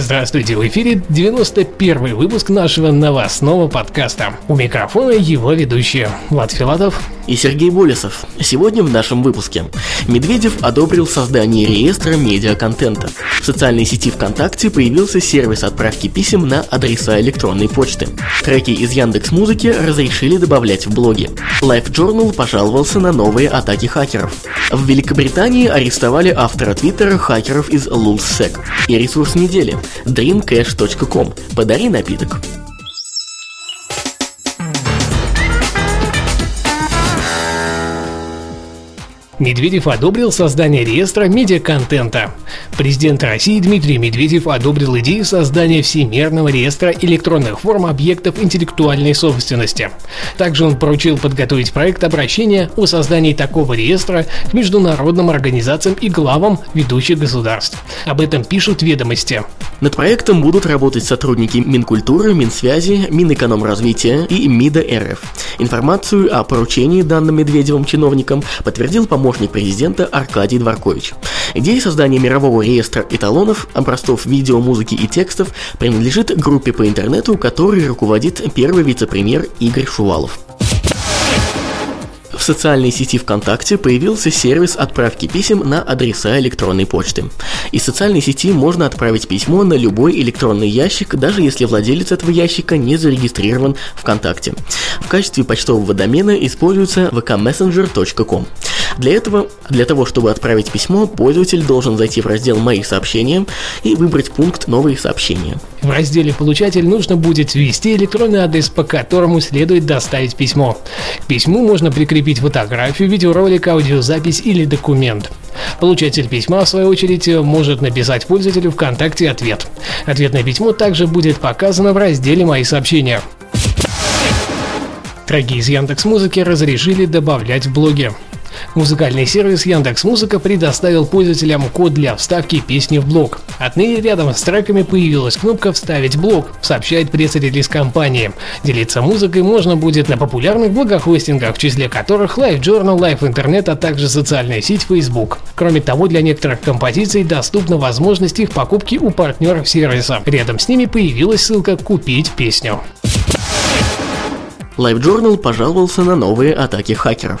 Здравствуйте, в эфире 91 выпуск нашего новостного подкаста. У микрофона его ведущие Влад Филатов и Сергей Болесов. Сегодня в нашем выпуске. Медведев одобрил создание реестра медиаконтента. В социальной сети ВКонтакте появился сервис отправки писем на адреса электронной почты. Треки из Яндекс Музыки разрешили добавлять в блоги. Life Journal пожаловался на новые атаки хакеров. В Великобритании арестовали автора твиттера хакеров из LulzSec. И ресурс недели dreamcash.com. Подари напиток. Медведев одобрил создание реестра медиаконтента. Президент России Дмитрий Медведев одобрил идею создания Всемирного реестра электронных форм объектов интеллектуальной собственности. Также он поручил подготовить проект обращения о создании такого реестра к международным организациям и главам ведущих государств. Об этом пишут ведомости. Над проектом будут работать сотрудники Минкультуры, Минсвязи, Минэкономразвития и МИДа РФ. Информацию о поручении данным Медведевым чиновникам подтвердил помощник президента Аркадий Дворкович. Идея создания мирового реестра эталонов, образцов видео, музыки и текстов принадлежит группе по интернету, которой руководит первый вице-премьер Игорь Шувалов. В социальной сети ВКонтакте появился сервис отправки писем на адреса электронной почты. Из социальной сети можно отправить письмо на любой электронный ящик, даже если владелец этого ящика не зарегистрирован ВКонтакте. В качестве почтового домена используется vkmessenger.com. Для этого, для того, чтобы отправить письмо, пользователь должен зайти в раздел «Мои сообщения» и выбрать пункт «Новые сообщения». В разделе «Получатель» нужно будет ввести электронный адрес, по которому следует доставить письмо. К письму можно прикрепить фотографию, видеоролик, аудиозапись или документ. Получатель письма, в свою очередь, может написать пользователю ВКонтакте ответ. Ответное письмо также будет показано в разделе «Мои сообщения». Треки из Яндекс Музыки разрешили добавлять в блоги. Музыкальный сервис Яндекс Музыка предоставил пользователям код для вставки песни в блог. Отныне рядом с треками появилась кнопка «Вставить блог», сообщает пресс-релиз компании. Делиться музыкой можно будет на популярных блогохостингах, в числе которых Live Journal, Live Internet, а также социальная сеть Facebook. Кроме того, для некоторых композиций доступна возможность их покупки у партнеров сервиса. Рядом с ними появилась ссылка «Купить песню». LiveJournal пожаловался на новые атаки хакеров.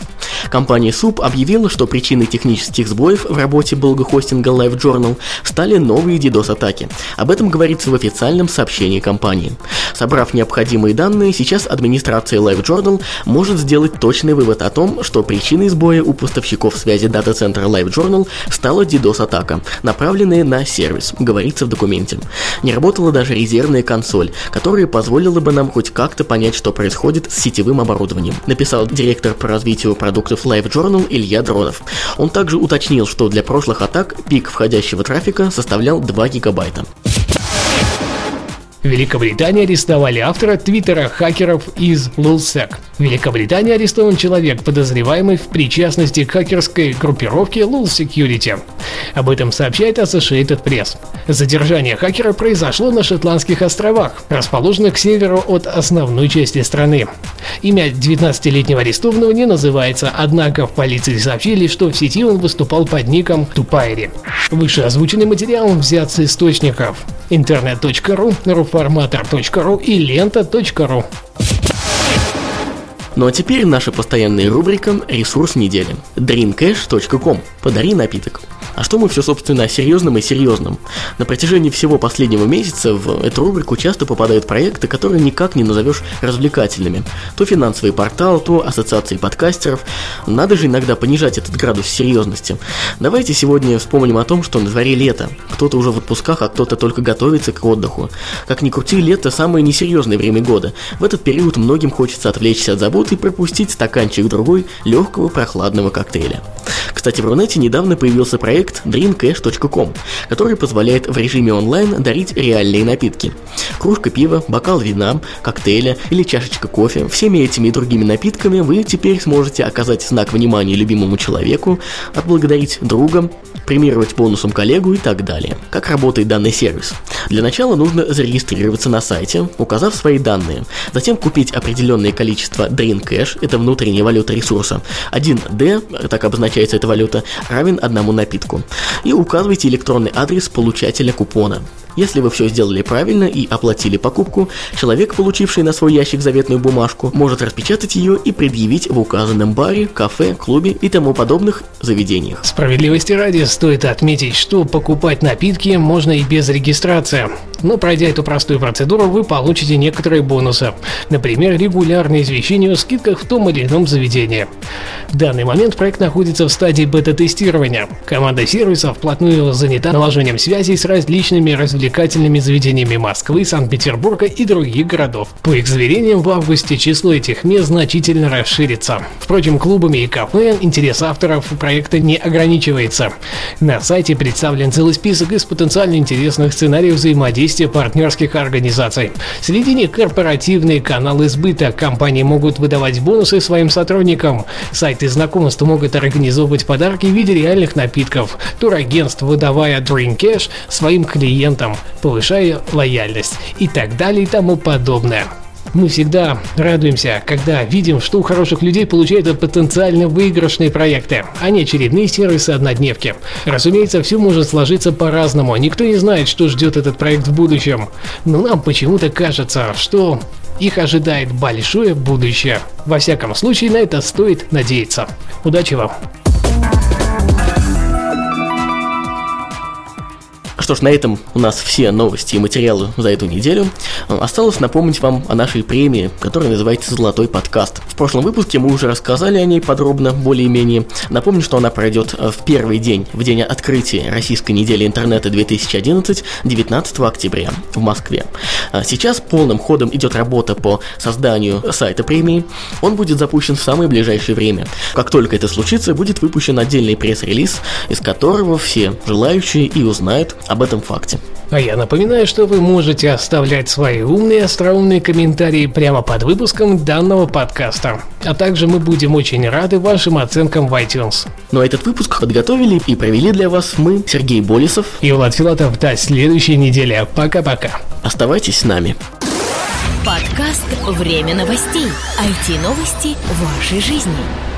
Компания SUB объявила, что причиной технических сбоев в работе блогохостинга LiveJournal стали новые DDoS-атаки. Об этом говорится в официальном сообщении компании. Собрав необходимые данные, сейчас администрация LiveJournal может сделать точный вывод о том, что причиной сбоя у поставщиков связи дата-центра LiveJournal стала DDoS-атака, направленная на сервис, говорится в документе. Не работала даже резервная консоль, которая позволила бы нам хоть как-то понять, что происходит с сетевым оборудованием, написал директор по развитию продуктов LiveJournal Илья Дронов. Он также уточнил, что для прошлых атак пик входящего трафика составлял 2 гигабайта. В Великобритании арестовали автора твиттера хакеров из LulzSec. В Великобритании арестован человек, подозреваемый в причастности к хакерской группировке Lul Security. Об этом сообщает Associated Press. Задержание хакера произошло на Шотландских островах, расположенных к северу от основной части страны. Имя 19-летнего арестованного не называется, однако в полиции сообщили, что в сети он выступал под ником Тупайри. Вышеозвученный материал взят с источников интернет.ру, руформатор.ру и лента.ру. Ну а теперь наша постоянная рубрика «Ресурс недели» dreamcash.com. Подари напиток. А что мы все, собственно, о серьезном и серьезном? На протяжении всего последнего месяца в эту рубрику часто попадают проекты, которые никак не назовешь развлекательными. То финансовый портал, то ассоциации подкастеров. Надо же иногда понижать этот градус серьезности. Давайте сегодня вспомним о том, что на дворе лето. Кто-то уже в отпусках, а кто-то только готовится к отдыху. Как ни крути, лето самое несерьезное время года. В этот период многим хочется отвлечься от забот и пропустить стаканчик другой легкого прохладного коктейля. Кстати, в Рунете недавно появился проект dreamcash.com, который позволяет в режиме онлайн дарить реальные напитки. Кружка пива, бокал вина, коктейля или чашечка кофе. Всеми этими и другими напитками вы теперь сможете оказать знак внимания любимому человеку, отблагодарить друга, премировать бонусом коллегу и так далее. Как работает данный сервис? Для начала нужно зарегистрироваться на сайте, указав свои данные. Затем купить определенное количество Cash, это внутренняя валюта ресурса. 1D, так обозначается эта валюта, равен одному напитку. И указывайте электронный адрес получателя купона. Если вы все сделали правильно и оплатили покупку, человек, получивший на свой ящик заветную бумажку, может распечатать ее и предъявить в указанном баре, кафе, клубе и тому подобных заведениях. Справедливости ради стоит отметить, что покупать напитки можно и без регистрации. Но пройдя эту простую процедуру, вы получите некоторые бонусы. Например, регулярное извещение о скидках в том или ином заведении. В данный момент проект находится в стадии бета-тестирования. Команда сервиса вплотную занята наложением связей с различными развлекательными заведениями Москвы, Санкт-Петербурга и других городов. По их заверениям, в августе число этих мест значительно расширится. Впрочем, клубами и кафе интерес авторов проекта не ограничивается. На сайте представлен целый список из потенциально интересных сценариев взаимодействия взаимодействия партнерских организаций. Среди них корпоративные каналы сбыта. Компании могут выдавать бонусы своим сотрудникам. Сайты знакомств могут организовывать подарки в виде реальных напитков. Турагентств, выдавая Dream Cash своим клиентам, повышая лояльность и так далее и тому подобное. Мы всегда радуемся, когда видим, что у хороших людей получаются потенциально выигрышные проекты, а не очередные сервисы-однодневки. Разумеется, все может сложиться по-разному, никто не знает, что ждет этот проект в будущем. Но нам почему-то кажется, что их ожидает большое будущее. Во всяком случае, на это стоит надеяться. Удачи вам! Что ж, на этом у нас все новости и материалы за эту неделю. Осталось напомнить вам о нашей премии, которая называется «Золотой подкаст». В прошлом выпуске мы уже рассказали о ней подробно, более-менее. Напомню, что она пройдет в первый день, в день открытия Российской недели интернета 2011, 19 октября в Москве. А сейчас полным ходом идет работа по созданию сайта премии. Он будет запущен в самое ближайшее время. Как только это случится, будет выпущен отдельный пресс-релиз, из которого все желающие и узнают об об этом факте. А я напоминаю, что вы можете оставлять свои умные, остроумные комментарии прямо под выпуском данного подкаста. А также мы будем очень рады вашим оценкам в iTunes. Ну а этот выпуск подготовили и провели для вас мы, Сергей Болесов и Влад Филатов до следующей недели. Пока-пока. Оставайтесь с нами. Подкаст «Время новостей». IT-новости вашей жизни.